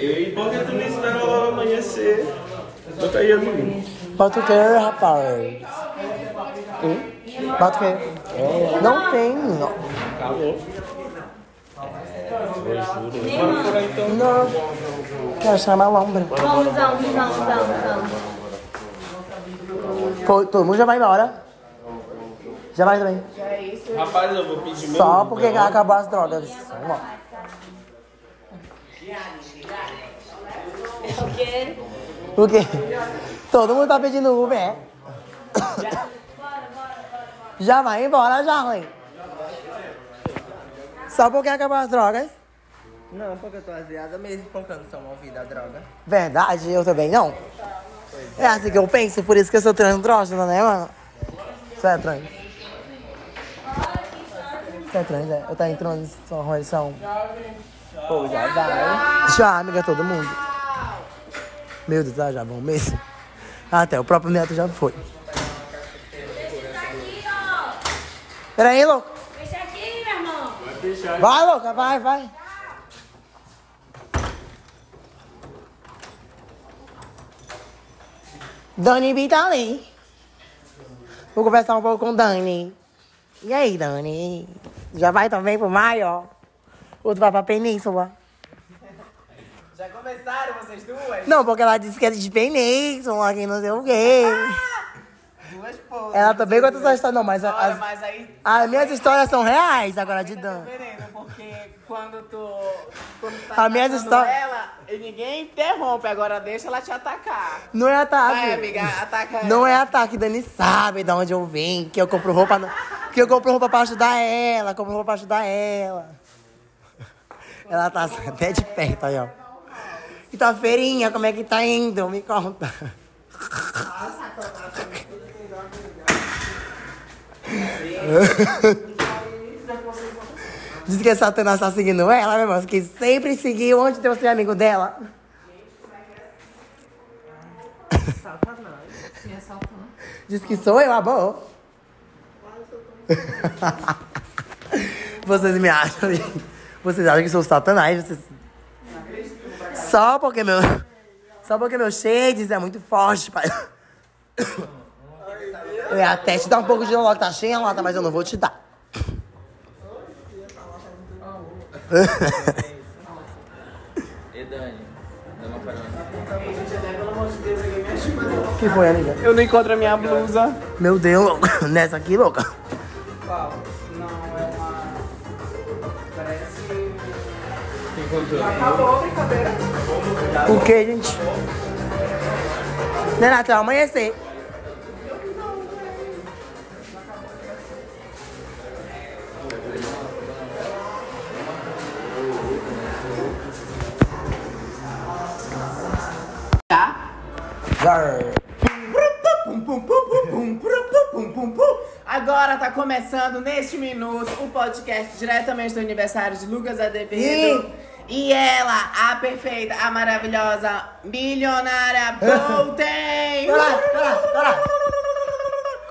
E por que tu não esperou amanhecer? Bota aí, amigo. Bota o que, rapaz? Hum? Bota o quê? Não tem. Não. Calor. Não. Quero chamar lombra. Vamos, vamos, vamos, vamos, vamos. Pô, Todo mundo já vai embora. Já vai também. Rapaz, eu vou pedir meu. Só porque acabou as drogas. Vamos lá. O quê? O quê? Todo mundo tá pedindo Uber. é? Já vai embora, já, mãe. Só porque acabou as drogas. Não, porque eu tô aziada mesmo, porque eu não sou movida a droga. Verdade, eu também não. É assim que eu penso, por isso que eu sou transdrógena, né, mano? Você é trans? Você é trans, é? Eu tô em transição. Pô, já vai. Já, amiga, todo mundo. Meu Deus, ah, já vão mesmo. Até o próprio neto já foi. Peraí, louco. Deixa aqui, meu irmão. Vai, louca, vai, vai. Dani B tá ali. Vou conversar um pouco com Dani. E aí, Dani? Já vai também pro Maio? Outro vai pra Península? Já começaram vocês duas? Não, porque ela disse que é de Península, que não sei o quê. Duas pô. Ela também conta essa história, não, mas Olha, as, mas aí. as minhas histórias são reais agora de Tá Dan. diferente, porque quando tu. Quando tá As minhas histórias- ela, ninguém interrompe, agora deixa ela te atacar. Não é ataque. Vai, amiga, ataca Não ela. é ataque, Dani sabe de onde eu vim, que eu compro roupa, que eu compro roupa pra ajudar ela, compro roupa pra ajudar ela. Ela tá até de perto aí, ó. E tua feirinha, como é que tá indo? Me conta. Diz que a Satanás tá seguindo ela, meu irmão, que sempre seguiu onde tem você amigo dela. Diz que sou eu, amor. Vocês me acham. Vocês acham que sou satanás? Vocês... Só porque meu. Só porque meu shades é muito forte, pai. Eu ia até te dar um pouco de logo, tá cheia a lata, mas eu não vou te dar. E Dani, dá uma carona. que foi, amiga? Eu não encontro a minha blusa. Meu Deus, louco. Nessa aqui, louca. Qual? O que, gente? Renato, vai amanhecer. Tá? Agora tá começando neste minuto o podcast diretamente do aniversário de Lucas Azevedo. E ela, a perfeita, a maravilhosa, milionária Bolten! Vai lá, vai lá, vai lá.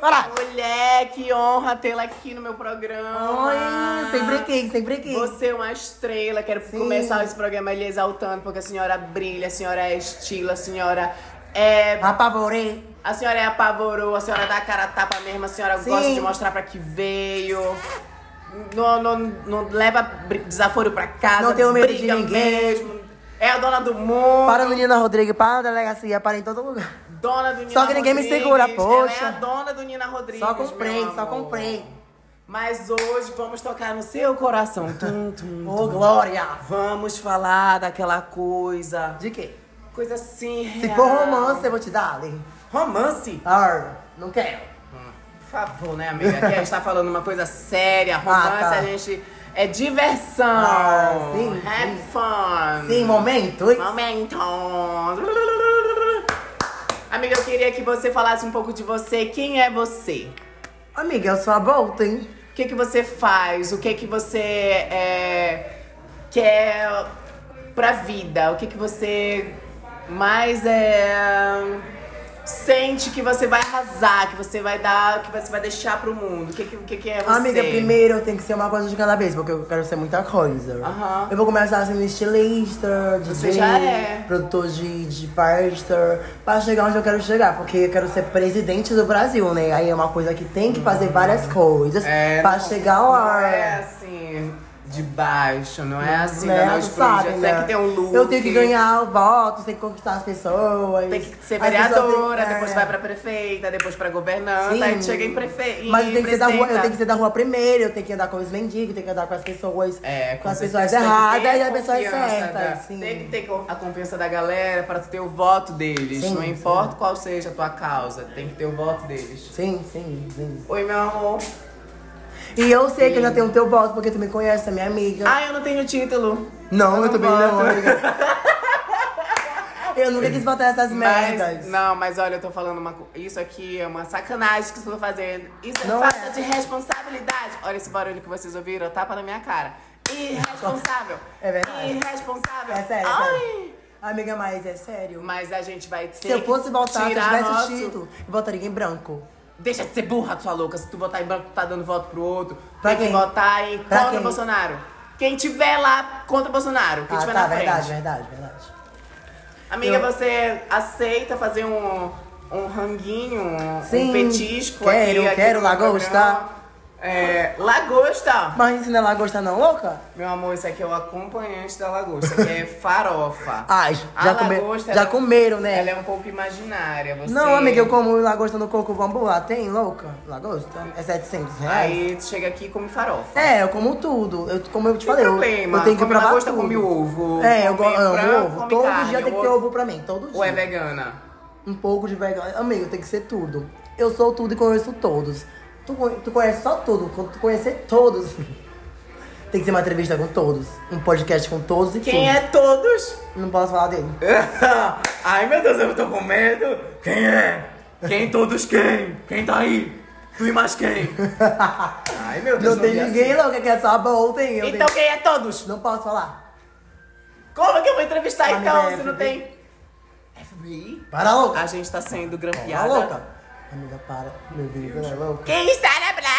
Vai lá. Mulher, que honra tê-la aqui no meu programa. Oi, sempre quis, sempre quis. Você é uma estrela. Quero Sim. começar esse programa lhe exaltando, porque a senhora brilha, a senhora é estilo, a senhora É, Apavorei. a senhora é apavorou, a senhora dá a cara a tapa mesmo, a senhora Sim. gosta de mostrar pra que veio. Não, não, não leva desaforo pra casa. Não tenho medo de ninguém. Mesmo. É a dona do mundo. Para a menina Rodrigues, para a delegacia, para em todo lugar. Dona do Nina Só que ninguém me Rodrigues. segura, Ela é poxa. a dona do Nina Rodrigues. Só comprei, só comprei. Mas hoje vamos tocar no seu coração. Tum, tum, Ô, tum. Glória! Vamos falar daquela coisa. De quê? Coisa assim, Se real. for romance, eu vou te dar, ali. Romance? Ar, não quero. Por favor, né, amiga? Aqui a gente tá falando uma coisa séria. Romance, Ah, tá. a gente... É diversão. Ah, sim, Have sim. fun. Sim, momentos. Momentos. Amiga, eu queria que você falasse um pouco de você. Quem é você? Amiga, eu sou a Bolt, hein? O que que você faz? O que que você é, quer pra vida? O que que você mais é, sente que você vai arrasar, que você vai dar, que você vai deixar pro mundo? O que que, que, que é você? Amiga, primeiro eu tenho que ser uma coisa de cada vez, porque eu quero ser muita coisa. Aham. Eu vou começar sendo estilista, DJ, Você já é. produtor de, de festa, pra chegar onde eu quero chegar, porque eu quero ser presidente do Brasil, né? Aí é uma coisa que tem que fazer várias coisas É, pra não- chegar lá. Não é assim, de baixo, não é assim, né? dia. sabe, Tem né? que ter um look. Eu tenho que ganhar votos, tenho que conquistar as pessoas. Tem que ser As vereadora, têm- depois é. vai pra prefeita, depois pra governanta, Sim. aí chega em prefeita. Mas eu tenho, que ser da rua, eu tenho que ser da rua primeiro, eu tenho que andar com os mendigos, tenho que andar com as pessoas, É, com as certeza, pessoas tem erradas e as pessoas certas. da-. Tem que ter a confiança da galera pra tu ter o voto deles. Sim, não sim. importa qual seja a tua causa, tem que ter o voto deles. Sim, sim, sim. Oi, meu amor. E eu sei que eu já tenho o teu voto, porque tu me conhece, é minha amiga. Ah, eu não tenho título. não, eu também não, voto. amiga. Eu nunca quis votar essas merdas. Mas, não, mas olha, eu tô falando uma co- Isso aqui é uma sacanagem que você tá fazendo. Isso é Não falta é. de responsabilidade. Olha esse barulho que vocês ouviram, tapa na minha cara. Irresponsável. É verdade. Irresponsável. É sério, é Ai. sério. Amiga, mas é sério. Mas a gente vai ter Se eu fosse que votar, se eu tirar tivesse nosso... título, eu votaria em branco. Deixa de ser burra, sua louca. Se tu votar em branco, tu tá dando voto pro outro. Pra Tem que quem? votar em Pra contra quem? Bolsonaro. Quem tiver lá contra Bolsonaro, quem ah, tiver tá, na frente. verdade, verdade, verdade. Amiga, Eu- você aceita fazer um, um ranguinho, um Sim, petisco quero, aqui? aqui quero no meu lagosta. É, lagosta. Mas isso não é lagosta não, louca? Meu amor, isso aqui é o acompanhante da lagosta, que é farofa. Ai, já, come- lagosta, já ela- comeram, né? Ela é um pouco imaginária. Você... Não, amiga, eu como lagosta no coco bambu lá. Tem, louca? Lagosta? É 700 reais? Aí tu chega aqui e come farofa. É, eu como tudo. Eu, como eu te falei, eu, problema. eu tenho que Come provar lagosta, tudo. come ovo. É, eu go- come amo ovo. Todo carne, dia tem que ter ovo pra mim, todo dia. Ou é vegana? Um pouco de vegano. Amigo, tem que ser tudo. Eu sou tudo e conheço todos. Tu, tu conhece só tudo. Quando tu conhecer todos. tem que ser uma entrevista com todos. Um podcast com todos e Quem é todos? Não posso falar dele. Ai, meu Deus, eu tô com medo. Quem é? Quem todos quem? Quem tá aí? Tu e mais quem? Ai, meu Deus, Não tem ninguém, assim. louca, que é só a Bolton. Eu Então tenho- quem é todos? Não posso falar. Como que eu vou entrevistar então é se não tem... FBI? Para, louca. A gente tá sendo Para, grampeada. louca. Amiga, para. É louca. Quem está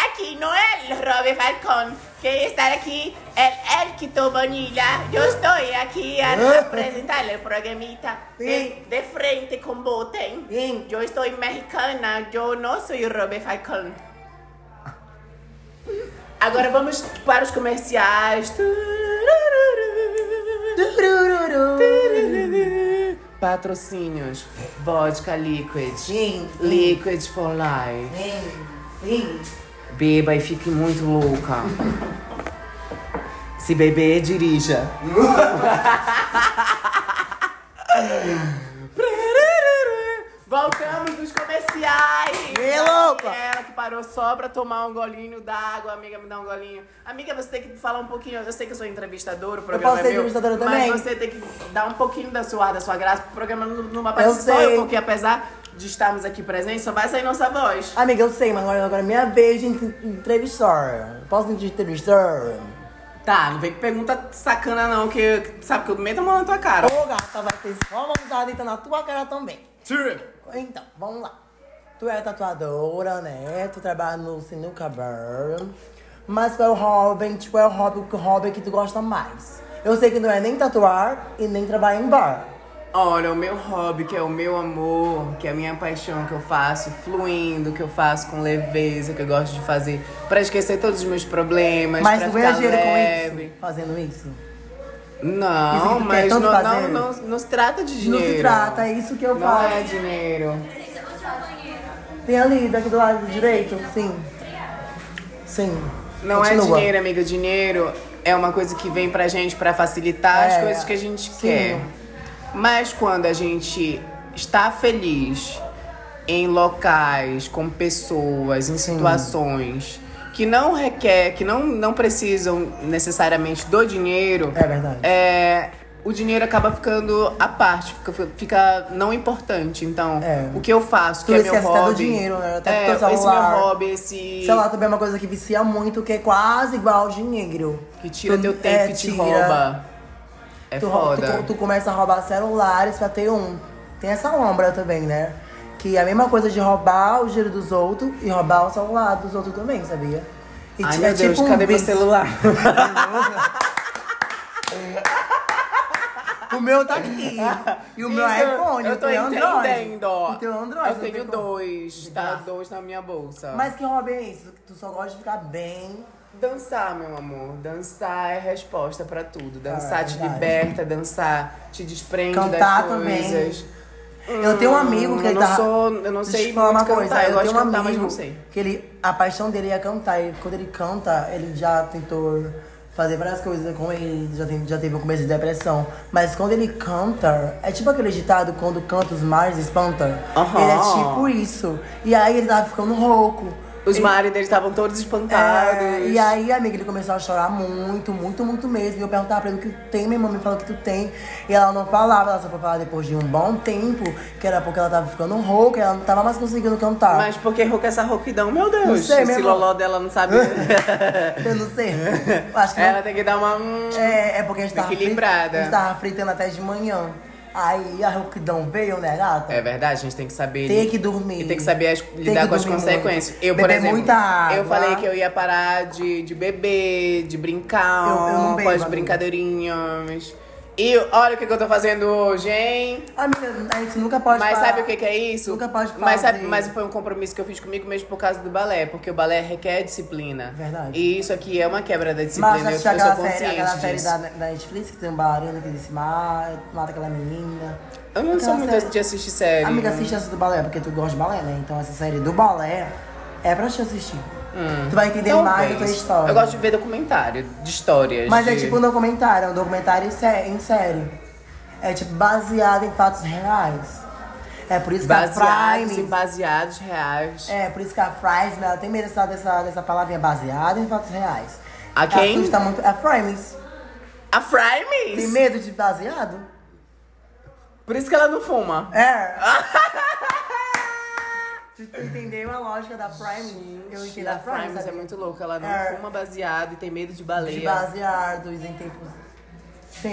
aqui não é o Robert Falcón. Quem está aqui é Elquito Bonilla. Eu estou aqui a apresentar o programita de, de frente com Botem. Sim. Eu estou mexicana, eu não sou o Robert Falcón. Agora vamos para os comerciais. Patrocínios. Vodka Liquid. Sim. Liquid for Life. Sim. Sim. Beba e fique muito louca. Se beber, dirija. Voltamos dos comerciais. Ih, louca. Ela que parou só pra tomar um golinho d'água. Amiga, me dá um golinho. Amiga, você tem que falar um pouquinho. Eu sei que eu sou entrevistadora, o programa posso ser é meu. entrevistadora mas também? você tem que dar um pouquinho da sua ar, da sua graça. O programa não, não vai aparecer Eu só eu, sei. porque apesar de estarmos aqui presentes, só vai sair nossa voz. Amiga, eu sei, mas agora, agora é minha vez de en- entrevistar. Posso entrevistar? Tá, não vem com pergunta sacana não, que sabe que eu meto a mão na tua cara. Ô, gata, vai ter só uma mudada na tua cara também. Então, vamos lá. Tu é tatuadora, né? Tu trabalha no Sinuca Bar. Mas qual é o hobby, tipo, é o hobby, o hobby que tu gosta mais? Eu sei que não é nem tatuar e nem trabalhar em bar. Olha, o meu hobby, que é o meu amor, que é a minha paixão, que eu faço fluindo, que eu faço com leveza, que eu gosto de fazer pra esquecer todos os meus problemas, Mas pra tu ganha dinheiro com isso? Fazendo isso? Não, que mas tanto não, não, fazer? não, não se trata de Não dinheiro. se trata, é isso que eu Não faço. é dinheiro. Tem ali, daqui do lado direito? Sim. Sim. Não é Continua. dinheiro, amiga. Dinheiro é uma coisa que vem pra gente pra facilitar as É, coisas que a gente sim. quer. Mas quando a gente está feliz em locais, com pessoas, em situações que não requer, que não, não precisam necessariamente do dinheiro, É verdade. é, o dinheiro acaba ficando à parte, fica, fica não importante. Então, o que eu faço, que É. Tu é meu hobby. do dinheiro, né? Até é, teu esse meu celular. hobby, esse. Celular também é uma coisa que vicia muito, que é quase igual ao dinheiro. Que tira Tu- teu tempo, é, que te tira. rouba. É tu, foda. Tu, tu começa a roubar celulares pra ter um. Tem essa lombra também, né? Que é a mesma coisa de roubar o dinheiro dos outros e roubar o celular dos outros também, sabia? E Ai, ti- meu Deus, um cadê meu celular? o meu tá aqui. E o meu Isso, iPhone, eu o tô teu é Android. entendendo, ó. O teu é Android. Eu tenho tem como. dois, tá? Dois na minha bolsa. Mas que hobby é isso? Tu só gosta de ficar bem. Dançar, meu amor. Dançar é resposta pra tudo. Dançar Ah, é te liberta, dançar te desprende Cantar das também. Eu tenho um amigo que eu ele não tá... sou, eu não sei falar uma coisa. cantar. Eu, eu tenho um cantar, amigo mas não sei. que ele, a paixão dele é cantar. E quando ele canta, ele já tentou fazer várias coisas com ele, já, tem, já teve um começo de depressão. Mas quando ele canta, é tipo aquele ditado, quando canta os mares espanta. Ele é tipo isso. E aí ele tava ficando rouco. Os mares deles estavam todos espantados. é, e aí, amiga, ele começou a chorar muito, muito, muito mesmo. E eu perguntava pra ele o que tu tem, minha irmã me falou que tu tem. E ela não falava, ela só foi falar depois de um bom tempo, que era porque ela tava ficando rouca, ela não tava mais conseguindo cantar. Mas por que rouca essa rouquidão, meu Deus? Não sei, Esse loló dela não sabe. Eu não sei. Acho que Ela não- tem que dar uma. É, é porque a gente tava, Equilibrada. a gente tava fritando até de manhã. Aí a rouquidão veio, né, gata? É verdade, a gente tem que saber. Tem que dormir. E tem que saber as- lidar que com as consequências. muito. Eu, por exemplo, muita água. eu falei que eu ia parar de, de beber, de brincar Eu- eu com as brincadeirinhas. E olha o que, que eu tô fazendo hoje, hein? Amiga, a gente nunca pode Mas falar- sabe o que, que é isso? Nunca pode mas, sabe, mas foi um compromisso que eu fiz comigo mesmo por causa do balé, porque o balé requer disciplina. Verdade. E isso aqui é uma quebra da disciplina. Mas eu, eu sou aquela série, aquela série disso. da, da Netflix que tem um bailarino que ele se mata, mata aquela menina. Eu não Aquela sou muito série- de assistir série. Amiga, assiste essa do balé, porque tu gosta de balé, né? Então essa série do balé é pra te assistir. Hum. Tu vai entender mais da tua Talvez. história. Eu gosto de ver documentário, de histórias. Mas é de- tipo um documentário, é um documentário em sé- em série. É tipo baseado em fatos reais. É por isso que a baseados Prime. em baseados reais. É, por isso que a Prime, ela tem medo dessa, dessa, dessa palavrinha baseada em fatos reais. A quem? Assusta muito. A Frames. A Frames? Tem medo de baseado? Por isso que ela não fuma. É. Tu tu entendeu a lógica da Prime? Eu entendo a A Prime. Frames é muito louca. Ela não É. fuma baseado e tem medo de baleia. De baseados em tempos.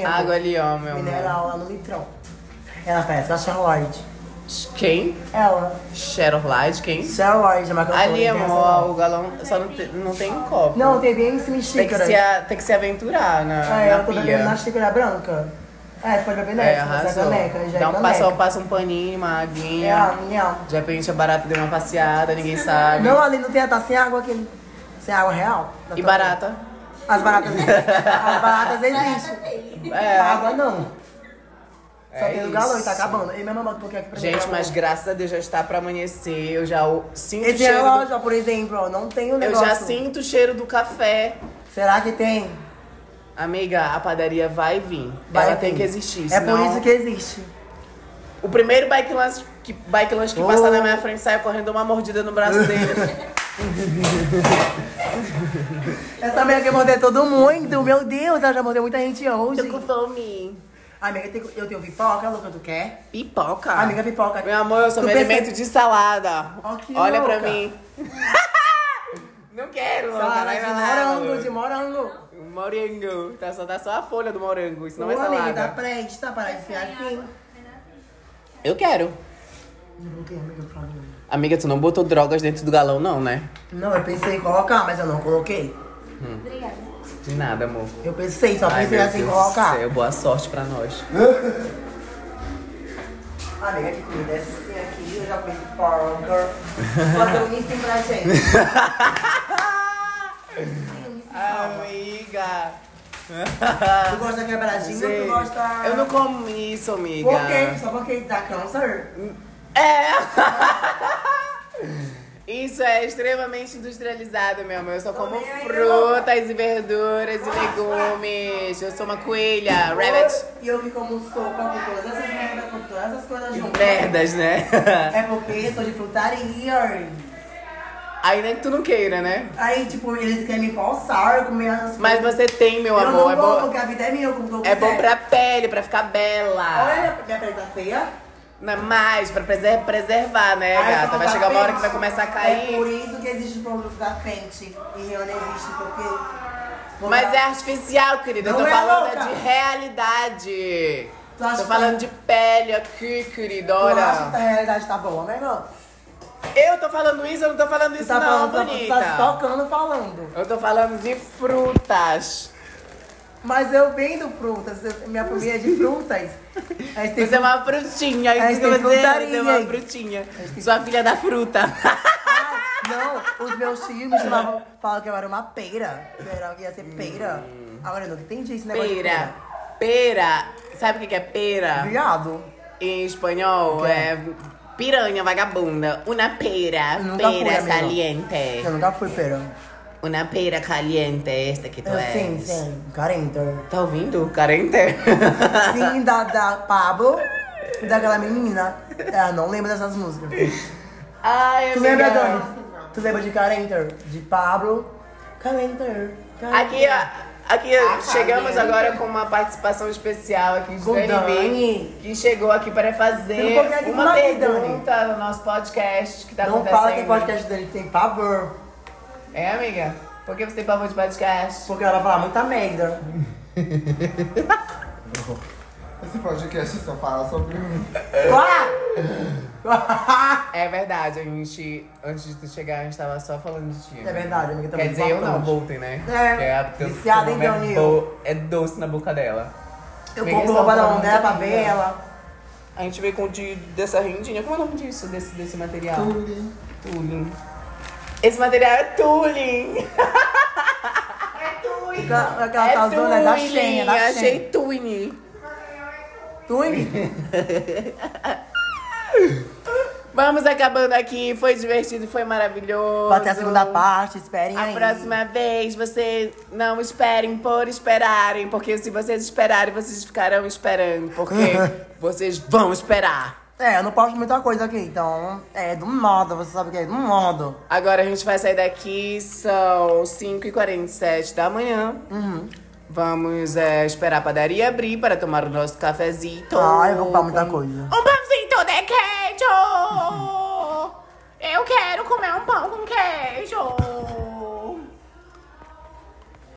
Água ali, ó, meu amor. Mineral lá no litrão. Ela parece a Charlotte. Quem? Ela. Cheryl Light, quem? Cheryl é uma cantora. Ali, internacional. amor, o galão só não tem, não tem copo. Não, tem bem em cima tem que, se, a- tem que se aventurar na, É, na pia. bebendo na xícara branca. É, tu pode beber nessa, É, arrasou. caneca. Já Dá é um, caneca. passa, um paninho, uma aguinha. É, minha. De repente a barata deu uma passeada, ninguém sabe. Não, ali não tem, tá sem água aqui. Sem água real. E barata? As baratas. as baratas existem. É. Água não. Só É tem isso. galão e tá acabando. E minha mamãe um pouquinho aqui pra Gente, mas graças a Deus já está pra amanhecer. Eu já o- sinto o Esse cheiro. do- relógio, ó, por exemplo, ó, não tem o Eu negócio. já sinto o cheiro do café. Será que tem? Amiga, a padaria vai vir. Vai Ela vir. tem que existir. É por senão- isso que existe. O primeiro bike lunch que, bike lunch que Oh. passar na minha frente sai correndo uma mordida no braço dele. Essa amiga quer morder todo mundo. Meu Deus, ela já mordeu muita gente hoje. Tô com fome. Amiga, eu tenho pipoca, Luca, tu quer? Pipoca? Amiga, pipoca. Meu amor, eu sou Tu me pensa- alimento de salada. Que Olha pra louca. mim. Não quero, louca. Salada de morango, louca. de morango. Morango. Tá só, tá só a folha do morango. Isso não Ô, é amiga, salada. tá presta para enfiar aqui. Eu quero. Não amiga, tu não botou drogas dentro do galão, não, né? Não, eu pensei em colocar, mas eu não coloquei. De nada, amor. Eu pensei, só Ai, pensei meu assim em Deus colocar. céu, boa sorte pra nós. Amiga, que comida é essa que tem aqui? Eu já comi burger. Bota um início pra gente. Amiga. Tu gosta quebradinho ou tu gosta... Eu não como isso, amiga. Por quê? Só porque dá câncer? É. Isso é extremamente industrializado, meu amor. Eu só como frutas e verduras e legumes. Eu sou uma coelha, rabbit. E eu que como sopa com todas essas merdas, com todas essas coisas juntas. Merdas, né? É porque sou de frutaria. Ainda que tu não queira, né? Aí, tipo, eles querem me forçar comer as Mas você tem, meu eu amor. não é bom. porque a vida é minha, eu como É bom pra pele, pra ficar bela. Olha, minha pele tá feia. Não é mais, pra preser- preservar, né, Aí, gata? Vai tá chegar uma hora que frente. vai começar a É cair. por isso que existe o produto da frente. E eu não existe porque. Mas é artificial, querida. Eu tô é falando louca. de realidade. Tu acha Tô que- falando de pele aqui, querida. Eu acho Olha. que a realidade tá boa, né, não? Eu tô falando isso, eu não tô falando isso, tá não, falando, tá- bonita. tu tá tocando falando. Eu tô falando de frutas. Mas eu vendo frutas, minha família é de frutas. Aí tem Você é uma frutinha, Aí tem você é, frutaria é uma frutinha. Sua filha da fruta. Não, os meus tios me chamavam, falavam que eu era uma pera. Que eu era- ia ser pera. Agora eu não entendi esse negócio de Pera. Sabe o que é pera? Viado. Em espanhol é piranha vagabunda. Una pera. Nunca fui, Pera amiga. caliente. Eu nunca fui pera. Una pera caliente, esta que tu Eu, és. sim, sim. Carenta. Tá ouvindo? Carente? Sim, da, da Pablo daquela menina. Ah, não lembro dessas músicas. Ai, Tu amiga. lembra, Dani? Tu lembra de Carenter? De Pablo? Carenter. Aqui, ó, aqui chegamos agora com uma participação especial aqui de Com Dani, Dani. que chegou aqui para fazer não uma Dani, pergunta no nosso podcast que tá Não acontecendo. fala que podcast dele tem pavor. É, amiga? Por que você tem pavor de podcast? Porque ela fala muita merda. Esse podcast só fala sobre mim. É verdade, a gente, antes de tu chegar, a gente tava só falando de ti. É verdade, amiga, também Quer dizer, eu não. Bolton, né? É, Que a- teu- viciada em é É doce na boca dela. Eu Amiga, compro roupa da mão dela pra ver ela. A gente veio com de, dessa rendinha. Como é o nome disso, desse, desse material? Tuling. Tuling. Esse material é tuling. Aquela, aquela calzona é da. Shein, é da Achei Shein. Vamos acabando aqui. Foi divertido, foi maravilhoso. Vai ter a segunda parte, esperem A aí. próxima vez, vocês não esperem por esperarem, porque se vocês esperarem, vocês ficarão esperando, porque vocês vão esperar. É, eu não posto muita coisa aqui, então é do modo, você sabe o que é do modo. Agora a gente vai sair daqui, são 5h47 da manhã. Uhum. Vamos é, esperar a padaria abrir para tomar o nosso cafezinho. Ah, eu vou comprar muita coisa. Um pãozinho de queijo! Eu quero comer um pão com queijo!